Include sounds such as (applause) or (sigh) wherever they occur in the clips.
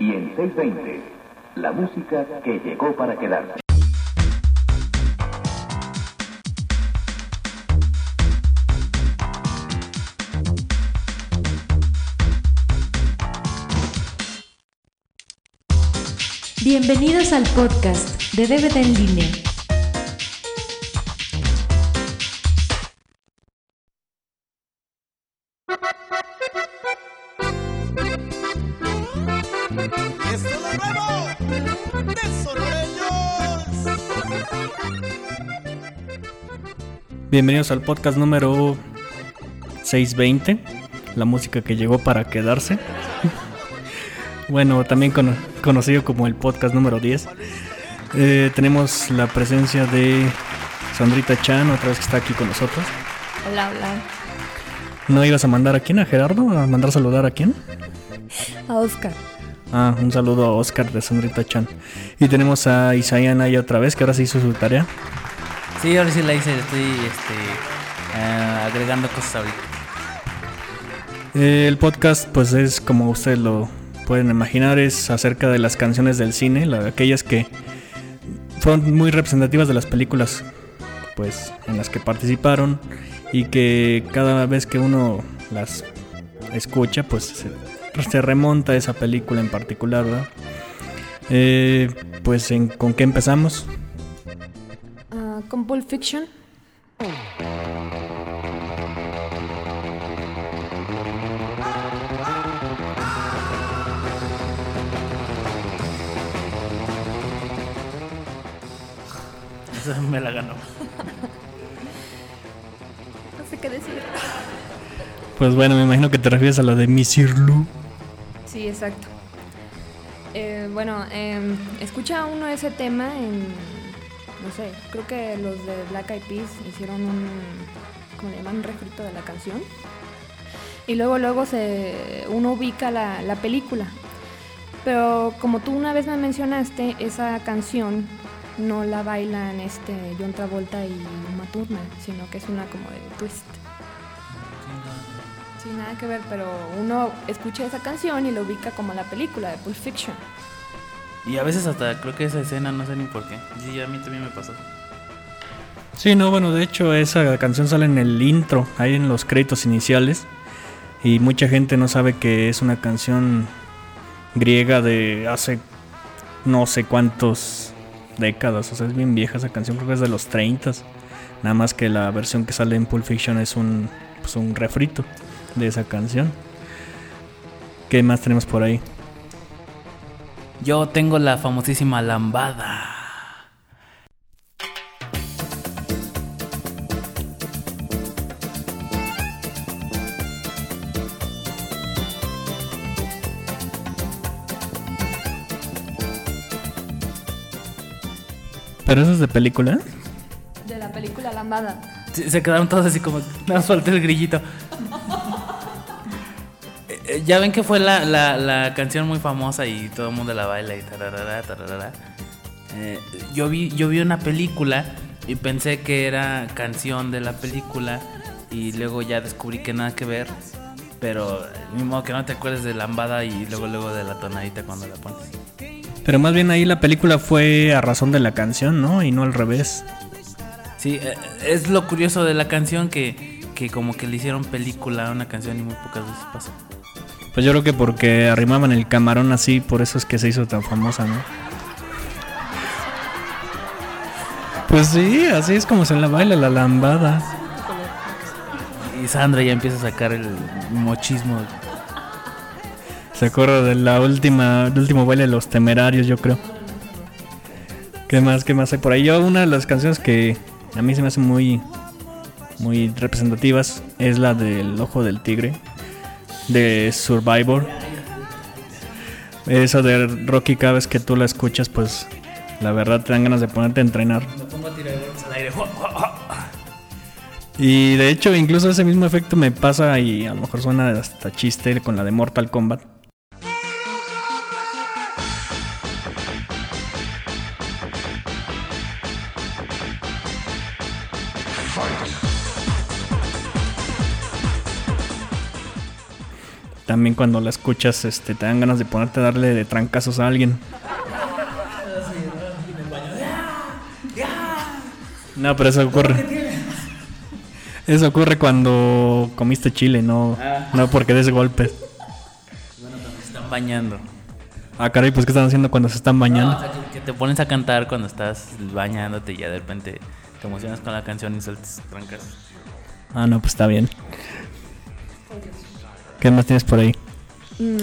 Y en 620, la música que llegó para quedarse. Bienvenidos al podcast de DVD en línea. Bienvenidos al podcast número 620, la música que llegó para quedarse. (laughs) bueno, también cono- conocido como el podcast número 10. Eh, tenemos la presencia de Sandrita Chan, otra vez que está aquí con nosotros. Hola, hola. ¿No ibas a mandar a quién? ¿A Gerardo? ¿A mandar saludar a quién? A Oscar. Ah, un saludo a Oscar de Sandrita Chan. Y tenemos a Isaías Naya otra vez, que ahora se hizo su tarea. Sí, ahora sí la hice, estoy este, eh, agregando cosas ahorita. Eh, el podcast, pues es como ustedes lo pueden imaginar, es acerca de las canciones del cine, la- aquellas que fueron muy representativas de las películas, pues en las que participaron y que cada vez que uno las escucha, pues se, se remonta a esa película en particular, ¿verdad? Eh, pues en, con qué empezamos. Con Pulp Fiction. Esa me la ganó. (laughs) No sé qué decir. Pues bueno, me imagino que te refieres a la de Missy Lou. Sí, exacto. Eh, bueno, em, escucha uno ese tema en. No sé, creo que los de Black Eyed Peas hicieron un. ¿Cómo le llaman? Un refrito de la canción. Y luego, luego se, uno ubica la, la película. Pero como tú una vez me mencionaste, esa canción no la bailan este John Travolta y Uma Thurman, sino que es una como de twist. Sí, nada que ver, pero uno escucha esa canción y lo ubica como la película de Pulp Fiction. Y a veces hasta creo que esa escena, no sé ni por qué. Sí, a mí también me pasó. Sí, no, bueno, de hecho esa canción sale en el intro, ahí en los créditos iniciales. Y mucha gente no sabe que es una canción griega de hace no sé cuántos décadas. O sea, es bien vieja esa canción, creo que es de los 30. Nada más que la versión que sale en Pulp Fiction es un, pues, un refrito de esa canción. ¿Qué más tenemos por ahí? Yo tengo la famosísima lambada. ¿Pero eso es de película? De la película Lambada. Sí, se quedaron todos así como. Más falta el grillito. Ya ven que fue la, la, la canción muy famosa y todo el mundo la baila y tararara, tararara. Eh, yo, vi, yo vi una película y pensé que era canción de la película y luego ya descubrí que nada que ver. Pero ni modo que no te acuerdes de lambada y luego luego de la tonadita cuando la pones. Pero más bien ahí la película fue a razón de la canción, ¿no? Y no al revés. Sí, eh, es lo curioso de la canción que, que como que le hicieron película a una canción y muy pocas veces pasa. Pues yo creo que porque arrimaban el camarón así, por eso es que se hizo tan famosa, ¿no? Pues sí, así es como se la baila la lambada. Y Sandra ya empieza a sacar el mochismo. Se acuerda de la última, del último baile de los temerarios, yo creo. ¿Qué más, qué más hay por ahí? Yo, una de las canciones que a mí se me hacen muy, muy representativas es la del Ojo del Tigre, de Survivor. Esa de Rocky, cada vez que tú la escuchas, pues la verdad te dan ganas de ponerte a entrenar. Me pongo a tirar golpes al aire. Y de hecho, incluso ese mismo efecto me pasa y a lo mejor suena hasta chiste con la de Mortal Kombat. También cuando la escuchas este, te dan ganas de ponerte a darle de trancazos a alguien. No, pero eso ocurre. Eso ocurre cuando comiste chile, no, no porque des golpes. Se están bañando. Ah, caray, pues ¿qué están haciendo cuando se están No, bañando? o sea, que, que te pones a cantar cuando estás bañándote y ya de repente te emocionas con la canción y sueltas trancas. Ah, no, pues está bien. ¿Qué más tienes por ahí? Mm,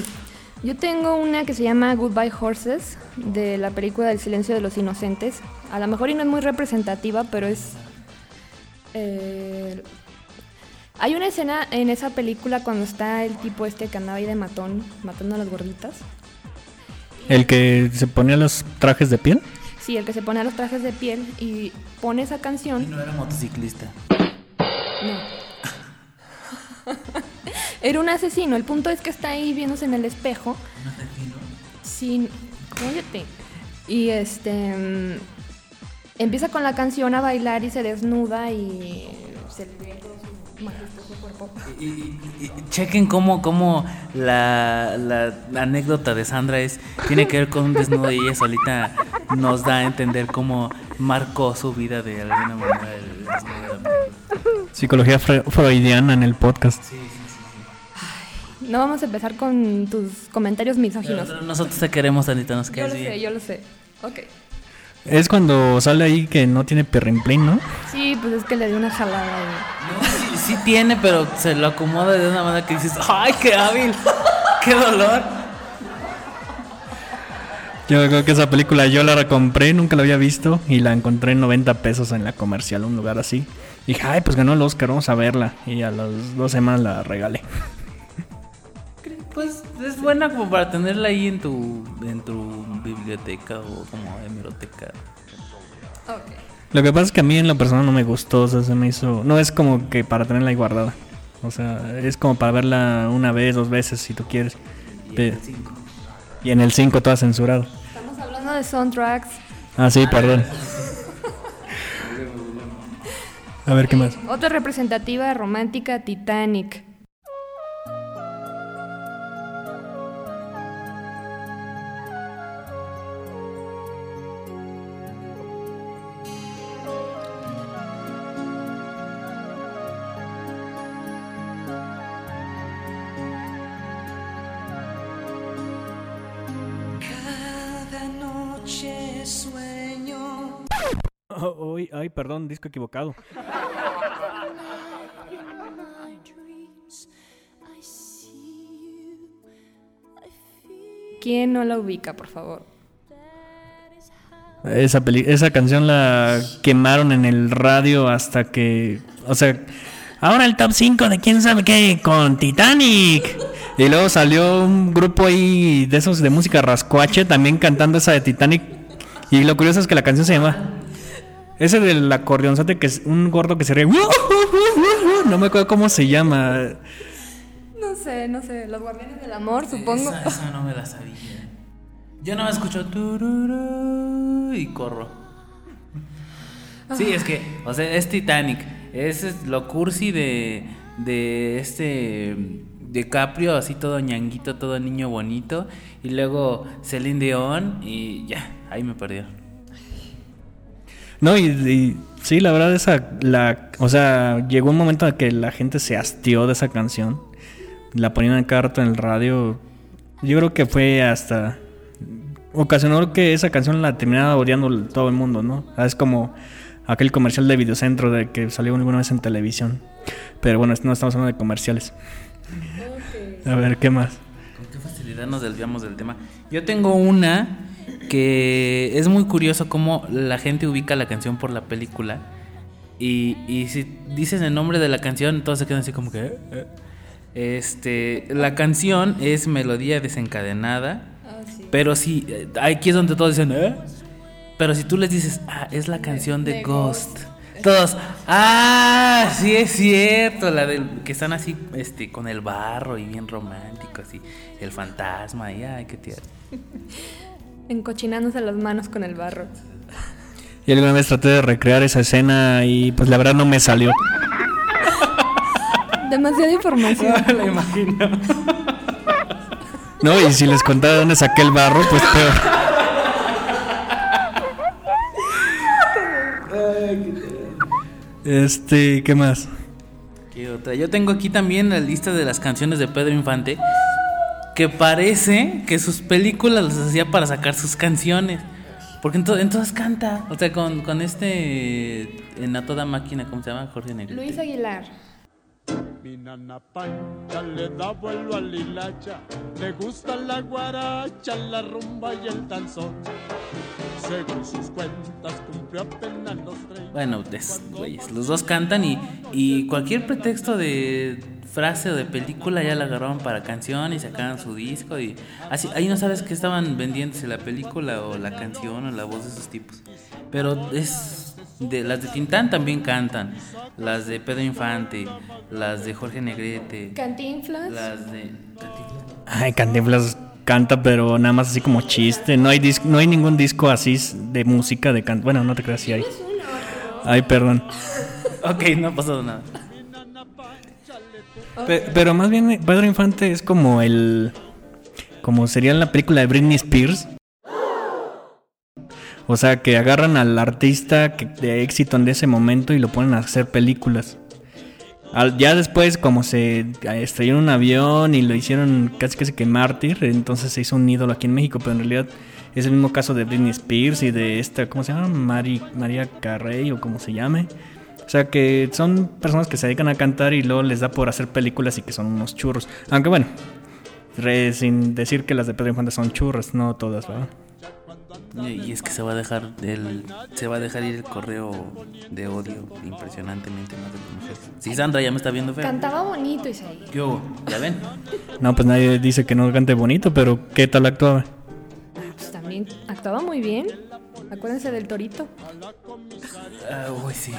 Yo tengo una que se llama Goodbye Horses, de la película El silencio de los inocentes. A lo mejor y no es muy representativa, pero es... eh, hay una escena en esa película cuando está el tipo este que andaba ahí de matón, matando a las gorditas. ¿El que se ponía los trajes de piel? Sí, el que se pone a los trajes de piel y pone esa Y canción. no era motociclista. No. (laughs) Era un asesino. El punto es que está ahí viéndose en el espejo. Sin. Cállate. Y este. mm, Empieza con la canción a bailar y se desnuda y se le ve todo su majestuoso cuerpo. Y, y- y- chequen cómo, cómo la, la anécdota de Sandra es tiene que ver con un desnudo y ella solita nos da a entender cómo marcó su vida de alguna manera el desnudo. Psicología fre- freudiana en el podcast. No vamos a empezar con tus comentarios misóginos. Pero nosotros te queremos, Anita, nos Yo caes lo sé, yo lo sé. Ok. Es cuando sale ahí que no tiene perrimplín, ¿no? Sí, pues es que le dio una jalada. No, sí, sí tiene, pero se lo acomoda de una manera que dices, ¡ay, qué hábil! ¡Qué dolor! Yo creo que esa película yo la compré, nunca la había visto y la encontré en 90 pesos en la comercial, un lugar así. Y dije, ay, pues ganó el Oscar, vamos a verla. Y a las dos semanas la regalé. Pues es buena como para tenerla ahí en tu, en tu biblioteca o como hemeroteca. Ok. Lo que pasa es que a mí en la persona no me gustó, o sea, se me hizo... No es como que para tenerla ahí guardada. O sea, es como para verla una vez, dos veces, si tú quieres. Y en el 5 toda censurado. Estamos hablando de soundtracks. Ah, sí, perdón. (laughs) A ver, ¿qué más? Otra representativa romántica, Titanic. Perdón, disco equivocado. ¿Quién no la ubica, por favor? Esa, peli- esa canción la quemaron en el radio hasta que. O sea, ahora el top 5 de quién sabe qué con Titanic. Y luego salió un grupo ahí de esos de música rascuache también cantando esa de Titanic. Y lo curioso es que la canción se llama. Ese del acordeonzote que es un gordo que se ríe. No me acuerdo cómo se llama. No sé, no sé. Los guardianes del amor, supongo. Esa, esa no me la sabía. Yo no me escucho tururú y corro. Sí, es que, o sea, es Titanic. Es, es lo cursi de, de este DiCaprio, así todo ñanguito, todo niño bonito. Y luego Celine Dion y ya, ahí me perdió. No, y, y sí, la verdad, esa. La, o sea, llegó un momento en que la gente se hastió de esa canción. La ponían a cada rato en el radio. Yo creo que fue hasta. Ocasionó que esa canción la terminara odiando todo el mundo, ¿no? Ah, Es como aquel comercial de Videocentro de que salió alguna vez en televisión. Pero bueno, no estamos hablando de comerciales. A ver, ¿qué más? Con qué facilidad nos desviamos del tema. Yo tengo una que es muy curioso cómo la gente ubica la canción por la película. Y, y si dices el nombre de la canción, todos se quedan así como que. "Eh, eh". Este, la canción es melodía desencadenada. Pero si, eh, aquí es donde todos dicen, ¿eh? Pero si tú les dices, ah, es la canción de, Ghost. Todos, ah, sí es cierto, la del que están así, este, con el barro y bien romántico, así, el fantasma, y ay, qué tierno. (laughs) Encochinándose las manos con el barro. Y alguna vez traté de recrear esa escena y pues la verdad no me salió. Demasiada información. (laughs) la imagino. No, y si les contara dónde saqué el barro, pues peor. Este, ¿qué más? ¿Qué otra? Yo tengo aquí también la lista de las canciones de Pedro Infante. Que parece que sus películas las hacía para sacar sus canciones. Porque en, to- en todas canta. O sea, con, con este. En A Toda Máquina, ¿cómo se llama? Jorge Negrete. Luis Aguilar. Mi nana Pancha le da vuelo al hilacha, le gusta la guaracha, la rumba y el danzón. Según sus cuentas cumplió apenas los 30. Bueno, es- güeyes, los dos cantan y, y cualquier pretexto de frase o de película ya la agarraron para canción y sacaron su disco y así ahí no sabes qué estaban vendiéndose la película o la canción o la voz de esos tipos. Pero es de las de Tintán también cantan, las de Pedro Infante, las de Jorge Negrete, Cantinflas. las de Ay, Cantinflas canta, pero nada más así como chiste. No hay dis- no hay ningún disco así de música de can Bueno, no te creas si hay. Ay, perdón. Ok, no ha pasado nada. Pe- pero más bien eh, Pedro Infante es como el como sería en la película de Britney Spears. O sea, que agarran al artista que- de éxito en ese momento y lo ponen a hacer películas. Ya después, como se estrelló en un avión y lo hicieron casi casi que mártir, entonces se hizo un ídolo aquí en México, pero en realidad es el mismo caso de Britney Spears y de esta, ¿cómo se llama? Mari, María Carrey o como se llame. O sea que son personas que se dedican a cantar y luego les da por hacer películas y que son unos churros. Aunque bueno, re- sin decir que las de Pedro Infante son churras, no todas, ¿verdad? Y es que se va a dejar el, se va a dejar ir el correo de odio impresionantemente más de las mujeres. Sí, Sandra ya me está viendo feo. Cantaba bonito Isaí. ¿Qué hubo? ¿Ya ven? No, pues nadie dice que no cante bonito, pero ¿qué tal actuaba? Pues también actuaba muy bien. Acuérdense del torito. Ah, uy, sí.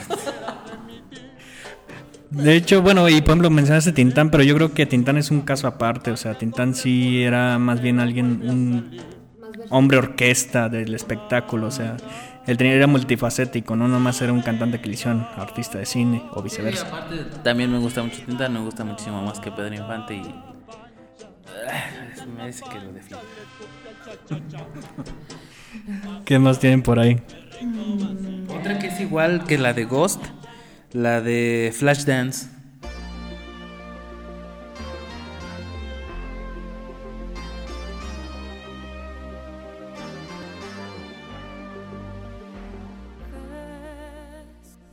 De hecho, bueno, y por ejemplo mencionaste Tintán, pero yo creo que Tintán es un caso aparte, o sea, Tintán sí era más bien alguien, un hombre orquesta del espectáculo, o sea, él tenía, era multifacético, no nomás era un cantante que le hicieron artista de cine o viceversa. Aparte, también me gusta mucho Tintán, me gusta muchísimo más que Pedro Infante y... Ah, me parece que lo define. (laughs) ¿Qué más tienen por ahí? Otra que es igual que la de Ghost, la de Flashdance.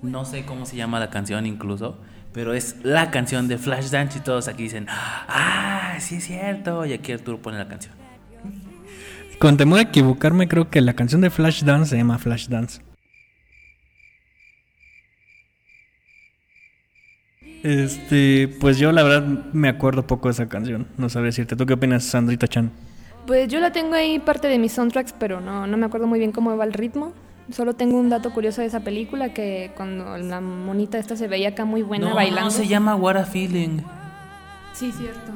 No sé cómo se llama la canción incluso, pero es la canción de Flashdance y todos aquí dicen, ah, sí es cierto, y aquí Arturo pone la canción. Con temor a equivocarme, creo que la canción de Flashdance se llama Flashdance. Este, pues yo la verdad me acuerdo poco de esa canción. No sabría decirte. ¿Tú qué opinas, Sandrita Chan? Pues yo la tengo ahí parte de mis soundtracks, pero no, no me acuerdo muy bien cómo va el ritmo. Solo tengo un dato curioso de esa película, que cuando la monita esta se veía acá muy buena no, bailando. no, se llama What a Feeling. Sí, cierto.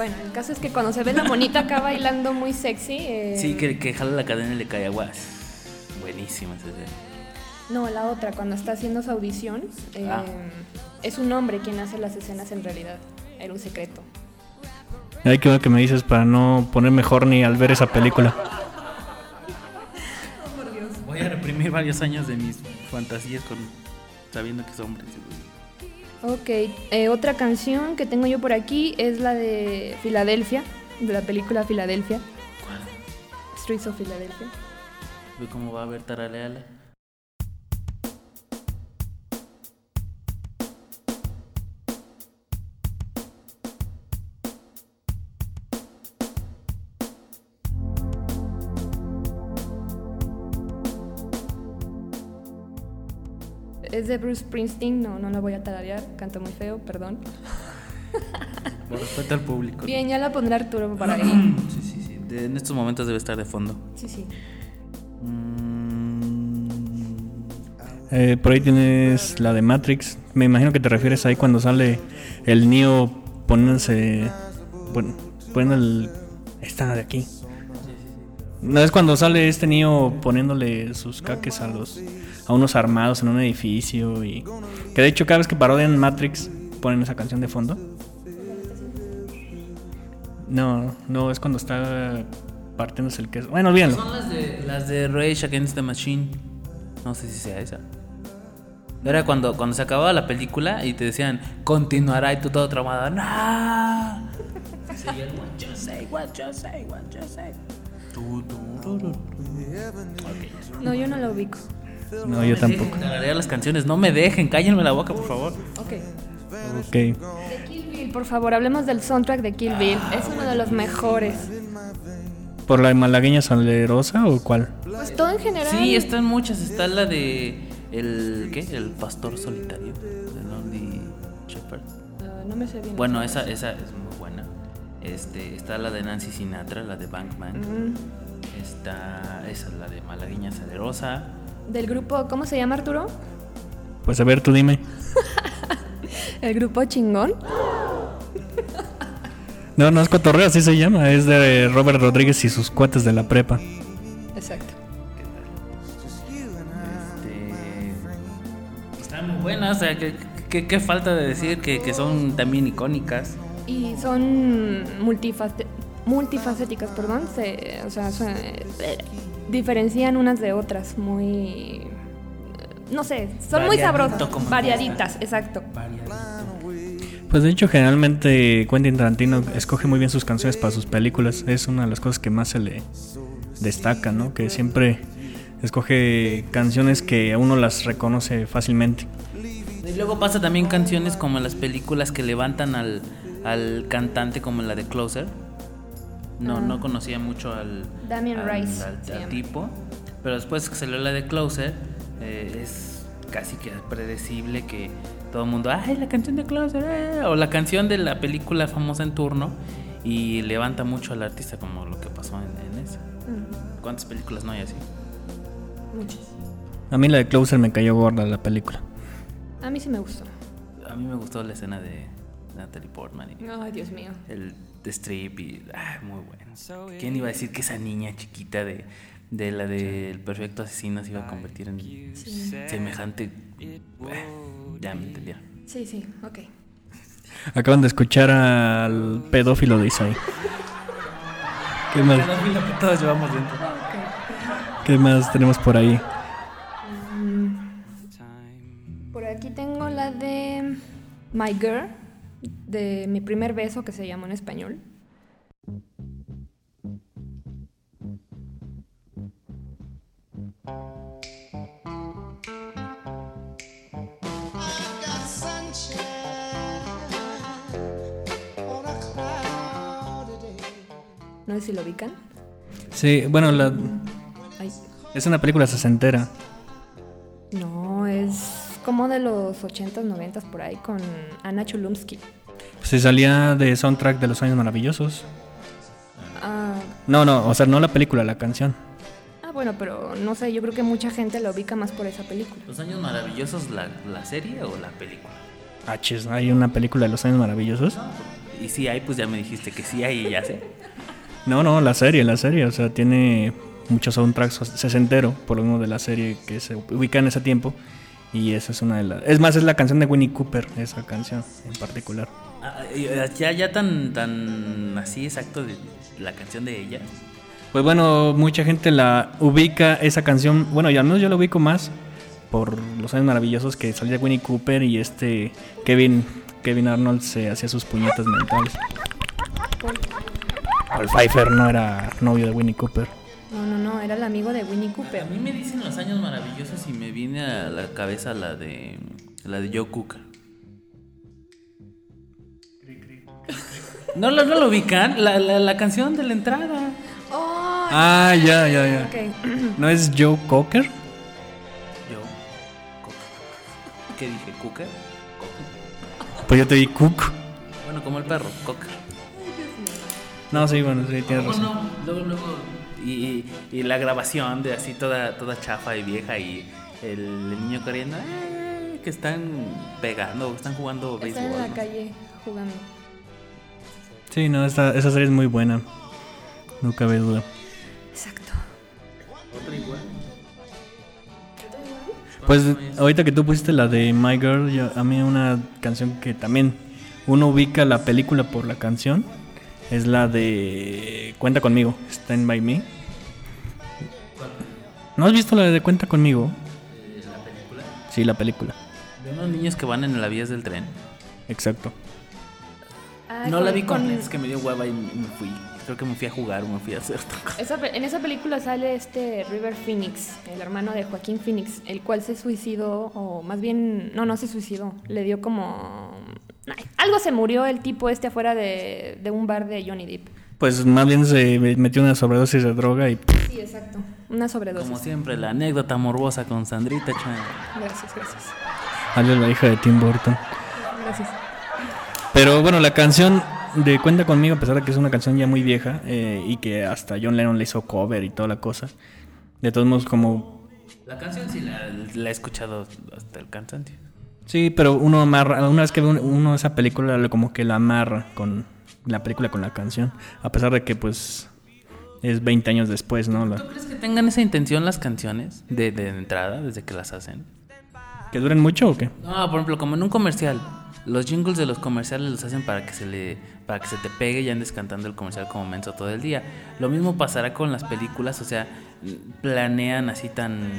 Bueno, el caso es que cuando se ve la monita acá bailando muy sexy... eh, Sí, que, que jala la cadena y le cae agua. Buenísima esa escena. No, la otra, cuando está haciendo su audición, eh, Ah. es un hombre quien hace las escenas en realidad. Era un secreto. Ay, qué bueno que me dices para no ponerme horny al ver esa película. Voy a reprimir varios años de mis fantasías con sabiendo que es hombre. Ok, eh, otra canción que tengo yo por aquí es la de Filadelfia, de la película Filadelfia, ¿Cuál? Streets of Philadelphia. Ve cómo va a ver Taraleala. Es de Bruce Springsteen, no, no la voy a tararear, canto muy feo, perdón. Por respeto al público. Bien, ya la pondré Arturo para ahí. Sí, sí, sí. De- en estos momentos debe estar de fondo. Sí, sí. Mm, Eh, por ahí tienes la de Matrix. Me imagino que te refieres ahí cuando sale el Neo poniéndose. Bueno, poniendo el. Esta de aquí. No es cuando sale este Neo poniéndole sus caques a los. A unos armados en un edificio y. Que de hecho cada vez que parodian Matrix ponen esa canción de fondo. No, no, es cuando está partiéndose el queso. Bueno, olvídalo. Son las de, las de Rage Against the Machine. No sé si sea esa. Era cuando, cuando se acababa la película y te decían, continuará y tú todo traumado. ¡No! No, yo no lo ubico. No, yo tampoco. Tararear las canciones, no me dejen, cállenme la boca, por favor. Ok. Ok. De Kill Bill, por favor, hablemos del soundtrack de Kill Bill. Es uno de los mejores. ¿Por la malagueña salerosa o cuál? Pues todo en general. Sí, están muchas. Está la de. El, ¿Qué? El pastor solitario. De Lonely Shepherd. Ah, no me sé bien. Bueno, esa, esa es muy buena. Este, está la de Nancy Sinatra, la de Bankman. Mm. Está esa, la de Malagueña Salerosa. Del grupo, ¿cómo se llama Arturo? Pues a ver, tú dime. (laughs) El grupo chingón. No, no es cotorreo, así se llama. Es de Robert Rodríguez y sus cuates de la prepa. Exacto. Este, están muy buenas. O sea, ¿qué, qué, qué falta de decir que, que son también icónicas? Y son multifacéticas, multifacéticas, perdón. Se, o sea, son- diferencian unas de otras muy... No sé, son muy sabrosas. Variaditas, exacto. Pues de hecho, generalmente Quentin Tarantino escoge muy bien sus canciones para sus películas. Es una de las cosas que más se le destaca, ¿no? Que siempre escoge canciones que a uno las reconoce fácilmente. Y luego pasa también canciones como las películas que levantan al, al cantante como la de Closer. No, no conocía mucho al, Damien al- Rice, al- se al llama. tipo. Pero después que salió la de Closer, eh, es casi que predecible que todo el mundo, ¡ay, la canción de Closer! eh", O la canción de la película famosa en turno. Y levanta mucho al artista como lo que pasó en, en esa. ¿Cuántas películas no hay así? Muchas. A mí la de Closer me cayó gorda la película. A mí sí me gustó. A mí me gustó la escena de Natalie Portman y Ay, Dios mío. el Strip y ah, muy bueno. ¿Quién iba a decir que esa niña chiquita de, de la del perfecto asesino se iba a convertir en semejante? Ah, ya me entendieron. Sí, sí, ok. Acaban de escuchar al pedófilo de Isaí. (laughs) ¿Qué más, Pedófilo que todos llevamos dentro. ¿Qué más tenemos por ahí? Por aquí tengo la de My Girl, de mi primer beso, que se llamó en español. No sé si lo ubican. Sí, bueno, la, Ay, es una película sesentera. no, es como de los 80s, 90s por ahí con Anna Chulumsky. Se salía de soundtrack de Los Años Maravillosos. Ah, No, no, o sea, no la película, la canción. ah, bueno, pero no sé, yo creo que mucha gente la ubica más por esa película. ¿Los años maravillosos, la, la serie o la película? Ah, chis, hay una película de Los Años Maravillosos. Y si hay, pues ya me dijiste que sí hay y ya sé. No, no, la serie, la serie, o sea, tiene muchos soundtracks sesentero, por lo mismo de la serie que se ubica en ese tiempo. Y esa es una de las... Es más, es la canción de Winnie Cooper, esa canción en particular. Ah, ya, ya tan, tan así exacto de la canción de ella. Pues bueno, mucha gente la ubica esa canción, bueno, y al menos yo la ubico más por los años maravillosos que salía Winnie Cooper y este Kevin Kevin Arnold se hacía sus puñetas mentales. Paul Pfeiffer no era novio de Winnie Cooper. No, no, no, era el amigo de Winnie Cooper. A mí me dicen los años maravillosos y me viene a la cabeza la de la de Joe Cook. ¿No, lo- no lo ubican? La, la, la canción de la entrada. Oh, Ah, ya, ya, ya. ¿No es Joe Cocker? Joe Cook. ¿Qué dije? ¿Cooker? Cocker. Pues yo te di Cook. Bueno, como el perro, Cocker. No, sí, bueno, sí, tienes ¿Cómo razón. no? Luego, luego. Y, la grabación de así toda, toda chafa y vieja y el, el niño corriendo. "Eh", que están pegando, están jugando Está béisbol. en la ¿no? calle jugando. Sí, no, esta, esa serie es muy buena. No cabe duda. Exacto. Pues ahorita que tú pusiste la de My Girl, yo- a mí una canción que también uno ubica la película por la canción Es la de Cuenta conmigo, Stand by Me. ¿No has visto la de Cuenta conmigo? ¿La película? Sí, la película. De unos niños que van en las vías del tren. Exacto. Ah, no con- la vi con- completa, es que me dio hueva y me fui. Creo que me fui a jugar o me fui a hacer otra cosa. Esa pe- en esa película sale este River Phoenix, el hermano de Joaquín Phoenix, el cual se suicidó, o más bien, no, no se suicidó, le dio como... algo se murió el tipo este afuera de, de un bar de Johnny Depp. Pues más bien se metió una sobredosis de droga y Sí, exacto. Una sobredosis. Como siempre, la anécdota morbosa con Sandrita Chan. Gracias, gracias. salió la hija de Tim Burton. Gracias. Pero bueno, la canción de Cuenta conmigo, a pesar de que es una canción ya muy vieja eh, y que hasta John Lennon le hizo cover y toda la cosa, de todos modos como... La canción sí la, la he escuchado hasta el cansancio. Sí, pero uno amarra, una vez que ve un- uno esa película, como que la amarra con la película, con la canción, a pesar de que pues es 20 años después, ¿no? La- ¿Tú crees que tengan esa intención las canciones de, de entrada, desde que las hacen? ¿Que duren mucho o qué? No, por ejemplo, como en un comercial. Los jingles de los comerciales los hacen para que se le para que se te pegue y andes cantando el comercial como menso todo el día. Lo mismo pasará con las películas, o sea, planean así tan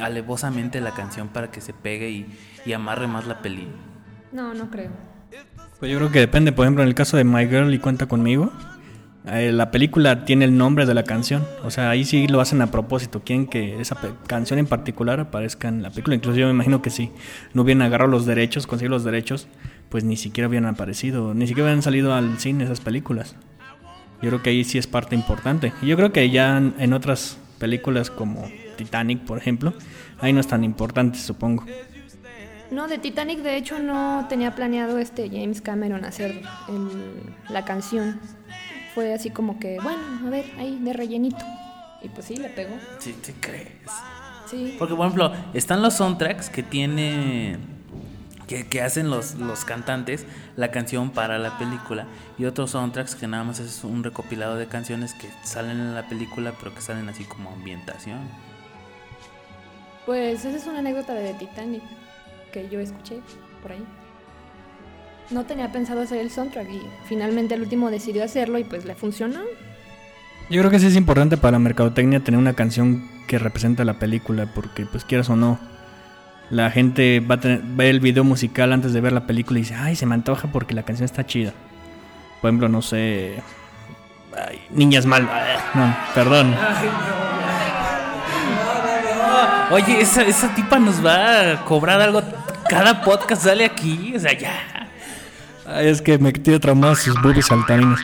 alevosamente la canción para que se pegue y, y amarre más la peli. No, no creo. Pues yo creo que depende, por ejemplo, en el caso de My Girl y Cuenta conmigo, eh, la película tiene el nombre de la canción, o sea, ahí sí lo hacen a propósito, quieren que esa canción en particular aparezca en la película, incluso yo me imagino que si no hubieran agarrado los derechos, conseguido los derechos, pues ni siquiera hubieran aparecido, ni siquiera hubieran salido al cine esas películas. Yo creo que ahí sí es parte importante. Y yo creo que ya en, en otras películas como Titanic, por ejemplo, ahí no es tan importante, supongo. No, de Titanic de hecho no tenía planeado este James Cameron hacer el- la canción. Fue así como que, bueno, a ver, ahí de rellenito. Y pues sí, le pegó. ¿Sí te crees? Sí. Porque, por ejemplo, están los soundtracks que tiene. Que, que hacen los, los cantantes la canción para la película. Y otros soundtracks que nada más es un recopilado de canciones que salen en la película, pero que salen así como ambientación. Pues esa es una anécdota de Titanic que yo escuché por ahí. No tenía pensado hacer el soundtrack y finalmente el último decidió hacerlo y pues le funcionó. Yo creo que sí es importante para la mercadotecnia tener una canción que represente la película, porque pues quieras o no, la gente va a tener, ver el video musical antes de ver la película y dice, ay, se me antoja porque la canción está chida. Por ejemplo, no sé... ay, Niñas mal... No, perdón. Oye, esa, esa tipa nos va a cobrar algo. Cada podcast sale aquí. O sea, ya. Ay, es que me tiene traumadas sus boobies saltarinas.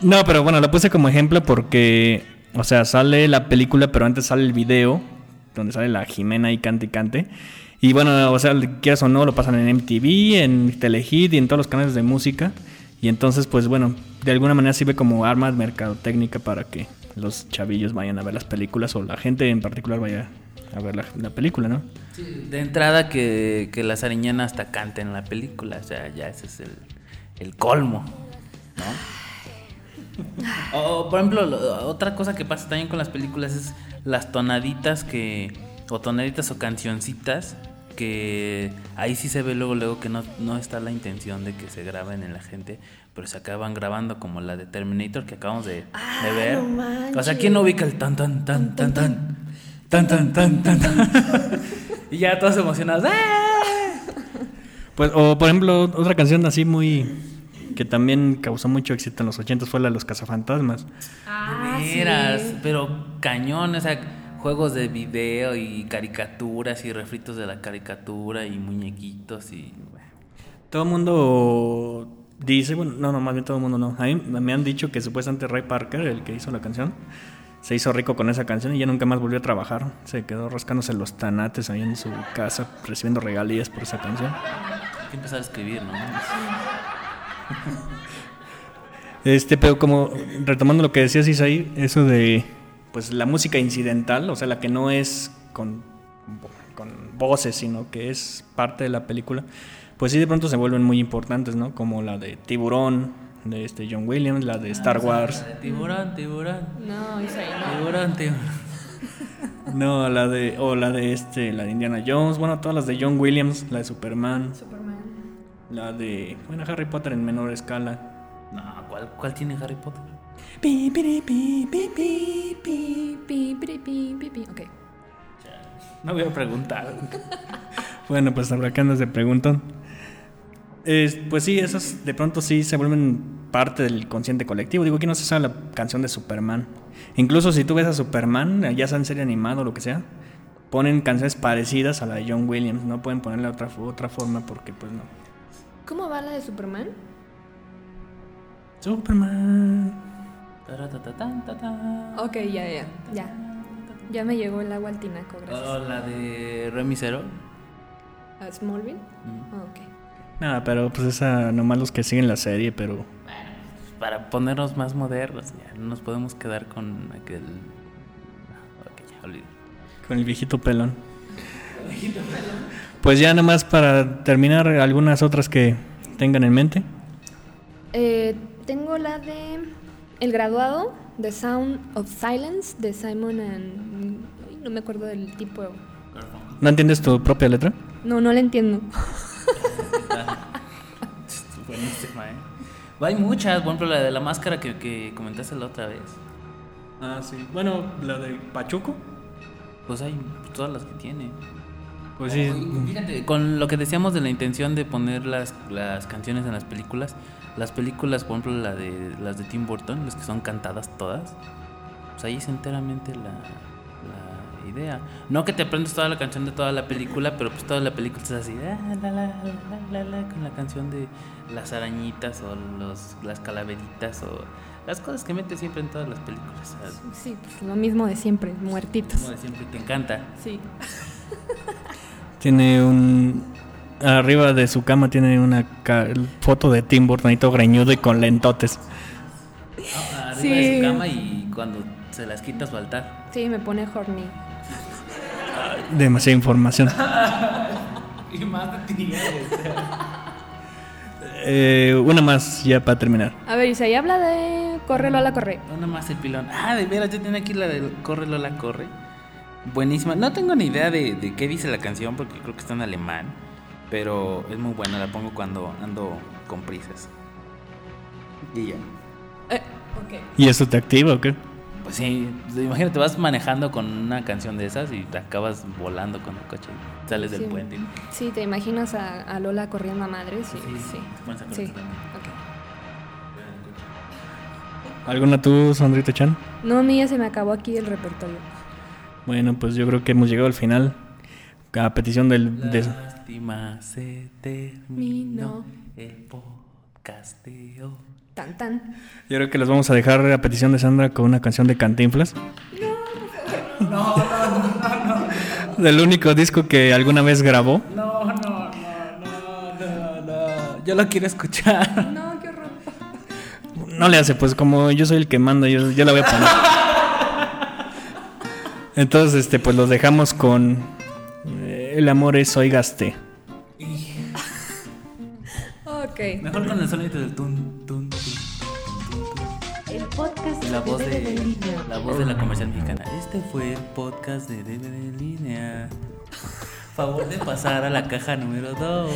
No, pero bueno, la puse como ejemplo porque, o sea, sale la película, pero antes sale el video, donde sale la Jimena y cante y cante. Y bueno, o sea, quieras o no, lo pasan en MTV, en Telehit y en todos los canales de música. Y entonces, pues bueno, de alguna manera sirve como arma mercadotécnica para que los chavillos vayan a ver las películas o la gente en particular vaya a ver la, la película, ¿no? De entrada que, que la Sariñana hasta cante en la película. O sea, ya ese es el, el colmo. ¿No? O, por ejemplo, lo- otra cosa que pasa también con las películas es las tonaditas que. O tonaditas o cancioncitas que ahí sí se ve luego luego que no, no está la intención de que se graben en la gente, pero se acaban grabando como la de Terminator que acabamos de, de ver. no o sea, ¿quién no ubica el tan tan tan tan tan tan tan tan tan tan? (laughs) y ya todos emocionados. ¡ah! Pues, o por ejemplo, otra canción así muy. que también causó mucho éxito en los 80 fue la de los cazafantasmas. Ah, veras, pero cañón, o sea, juegos de video y caricaturas y refritos de la caricatura y muñequitos y... Todo el mundo dice, bueno, no, no, más bien todo el mundo no. A mí me han dicho que supuestamente Ray Parker, el que hizo la canción, se hizo rico con esa canción y ya nunca más volvió a trabajar. Se quedó rascándose los tanates ahí en su casa, recibiendo regalías por esa canción. Hay que empezar a escribir, ¿no? Este, pero como retomando lo que decías Isaí, eso de pues la música incidental, o sea, la que no es con, con voces, sino que es parte de la película, pues sí de pronto se vuelven muy importantes, ¿no? Como la de Tiburón, de este John Williams, la de Star Wars. Tiburón, tiburón, No, Isaí, no. tiburón, tiburón. (laughs) No, la de o la de este, la de Indiana Jones, bueno, todas las de John Williams, la de Superman, Superman. La de. Bueno, Harry Potter en menor escala. No, ¿cuál, cuál tiene Harry Potter? Pi, pi, pi, pi, pi. Pi, pi, pi, pi, pi, pi. Ok. No voy a preguntar. (laughs) Bueno, pues habrá que andas de preguntón. Es- pues sí, esas de pronto sí se vuelven parte del consciente colectivo. Digo, aquí no se sabe la canción de Superman. Incluso si tú ves a Superman, ya sea en serie animado o lo que sea, ponen canciones parecidas a la de John Williams. No pueden ponerle otra, otra forma porque, pues no. ¿Cómo va la de Superman? Superman. Ok, ya, ya, ya. Ya me llegó el agua al tinaco, gracias. Oh, la de Remy Zero. ¿A Smallville? Mm. Ok. Nada, pero pues esa nomás los que siguen la serie, pero Para ponernos más modernos, ya no nos podemos quedar con aquel. Ya, olvídalo. con el viejito pelón. Pues ya nomás para terminar, algunas otras que tengan en mente. Eh, tengo la de El graduado, The Sound of Silence, de Simon and... ay, no me acuerdo del tipo. ¿No entiendes tu propia letra? No, no la entiendo. (laughs) Buenísima, ¿eh? Hay muchas, por ejemplo, la de la máscara que, que comentaste la otra vez. Ah, sí. Bueno, la de Pachuco. Pues hay todas las que tiene. Pues sí. Oye, Fíjate, con lo que decíamos de la intención de poner las, las canciones en las películas, las películas, por ejemplo, la de, las de Tim Burton, las que son cantadas todas, pues ahí es enteramente la, la idea. No que te aprendes toda la canción de toda la película, pero pues toda la película es así, ah, la, la, la, la, la, la, con la canción de las arañitas o los, las calaveritas o las cosas que metes siempre en todas las películas. Sí, pues lo mismo de siempre, muertitos. Como de siempre te encanta. Sí. Tiene un. Arriba de su cama tiene una ca- foto de Tim Burton ahí todo greñudo y con lentotes. Ah, arriba Sí. de su cama y cuando se las quita su altar. Sí, me pone horny. Demasiada información. (laughs) Y más de ti, Eh, una más ya para terminar. A ver, Isaí habla de Corre Lola Corre. Una más el pilón. Ah, de veras, yo tenía aquí la de Corre Lola Corre. Buenísima. No tengo ni idea de, de qué dice la canción porque creo que está en alemán. Pero es muy buena, la pongo cuando ando con prisas. Y ya. Eh, ok. ¿Y eso te activa o qué? Pues sí, imagínate, vas manejando con una canción de esas y te acabas volando con el coche. y Sales del Sí. puente. Sí, te imaginas a, a Lola corriendo a madres. Sí, sí. te pones a Sí, ok. ¿Alguna tú, Sandrita Chan? No, a mí ya se me acabó aquí el repertorio. Bueno, pues yo creo que hemos llegado al final. A petición del. de- Lástima se terminó el podcasteo. Tan, tan. yo creo que los vamos a dejar a petición de Sandra con una canción de Cantinflas. No, no, no, Del único disco que alguna vez grabó. No, no, no, no, no, no. Yo lo quiero escuchar. No, qué horror. No le hace, pues como yo soy el que manda, yo, yo la voy a poner. Entonces, este, pues los dejamos con eh, El amor es oigaste. Ok. Mejor con el sonido del tun, tun. La voz de de, la voz de la comercial mexicana. Este fue el podcast de DVD en línea. (laughs) Favor de pasar a la caja número 2.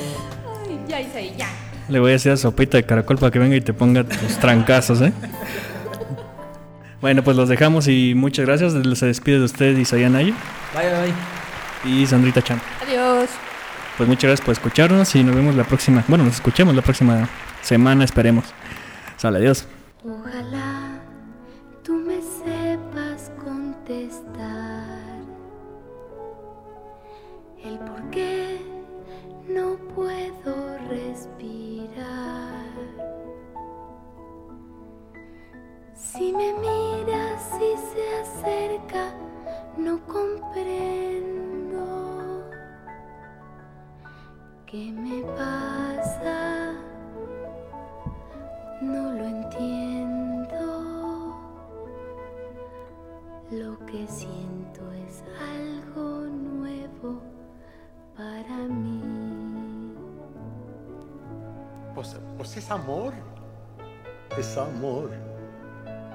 Ay, ya, Isaí, ya. Le voy a decir a Sopita de Caracol para que venga y te ponga tus trancazos, ¿eh? Bueno, pues los dejamos y muchas gracias. Se despide de usted Isaías Nayo Bye, bye, bye. y Sandrita Chan. Adiós. Pues muchas gracias por escucharnos y nos vemos la próxima. Bueno, nos escuchemos la próxima semana, esperemos. Sale, adiós. Ojalá Si me miras y se acerca, no comprendo qué me pasa. No lo entiendo. Lo que siento es algo nuevo para mí. Pues, pues es amor. Es amor.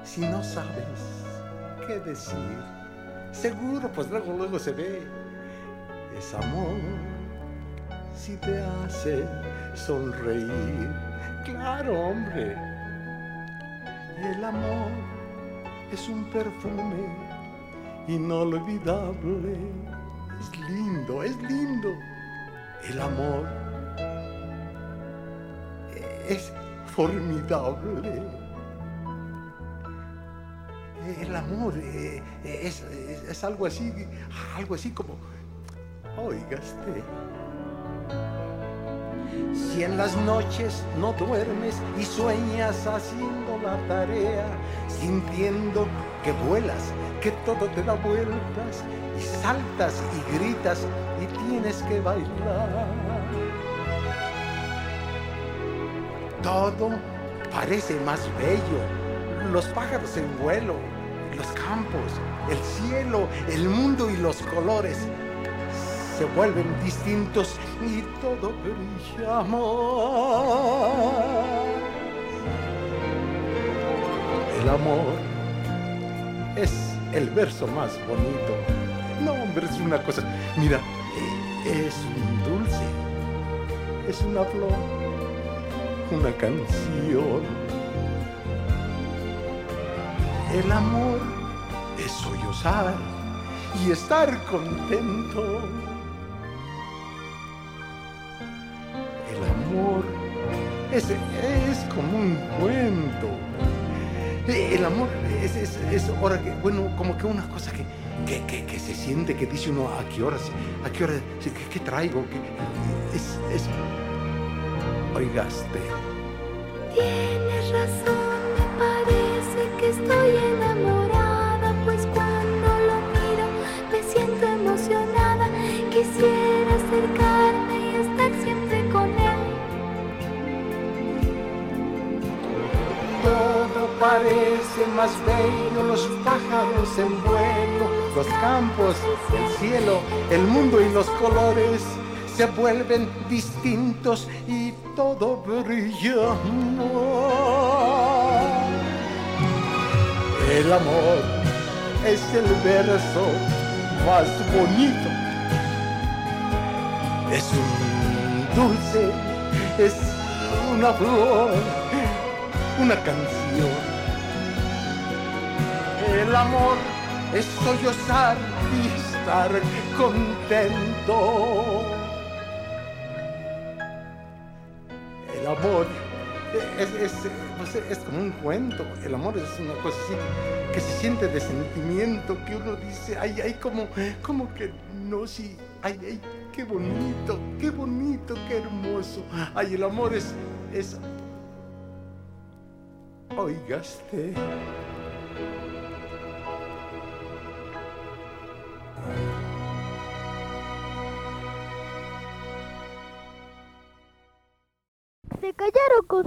Si no sabes qué decir, seguro pues luego luego se ve. Es amor. si te hace sonreír. Claro, hombre. El amor es un perfume inolvidable. Es lindo, es lindo. El amor es formidable. El amor eh, es, es- es algo así, algo así como, oigaste. Si en las noches no duermes y sueñas haciendo la tarea, sintiendo que vuelas, que todo te da vueltas y saltas y gritas y tienes que bailar. Todo parece más bello. Los pájaros en vuelo, los campos, el cielo, el mundo y los colores se vuelven distintos y todo brilla más. El amor es el verso más bonito. No, hombre, es una cosa. Mira, es un dulce, es una flor, una canción. El amor es sollozar y estar contento. El amor es, es como un cuento. El amor es, es, es ahora que, bueno, como que una cosa que, que, que, se siente, que dice uno a qué hora, a qué hora, qué, qué traigo, que es, es, oigaste. Tienes razón, Todo parece más bello, los pájaros en vuelo, los campos, el cielo, el mundo y los colores se vuelven distintos y todo brilla. El amor es el verso más bonito. Es un dulce, es una flor, una canción. El amor es sollozar y estar contento. El amor es, es, es como un cuento. El amor es una cosa así que se siente de sentimiento, que uno dice, ay, ay, como, como que no, sí, ay, ay, qué bonito, qué bonito, qué hermoso. Ay, el amor es, es, oigaste.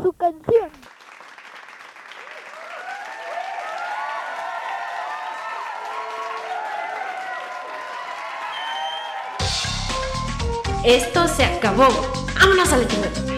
Su canción. Esto se acabó. Vámonos a la chingada.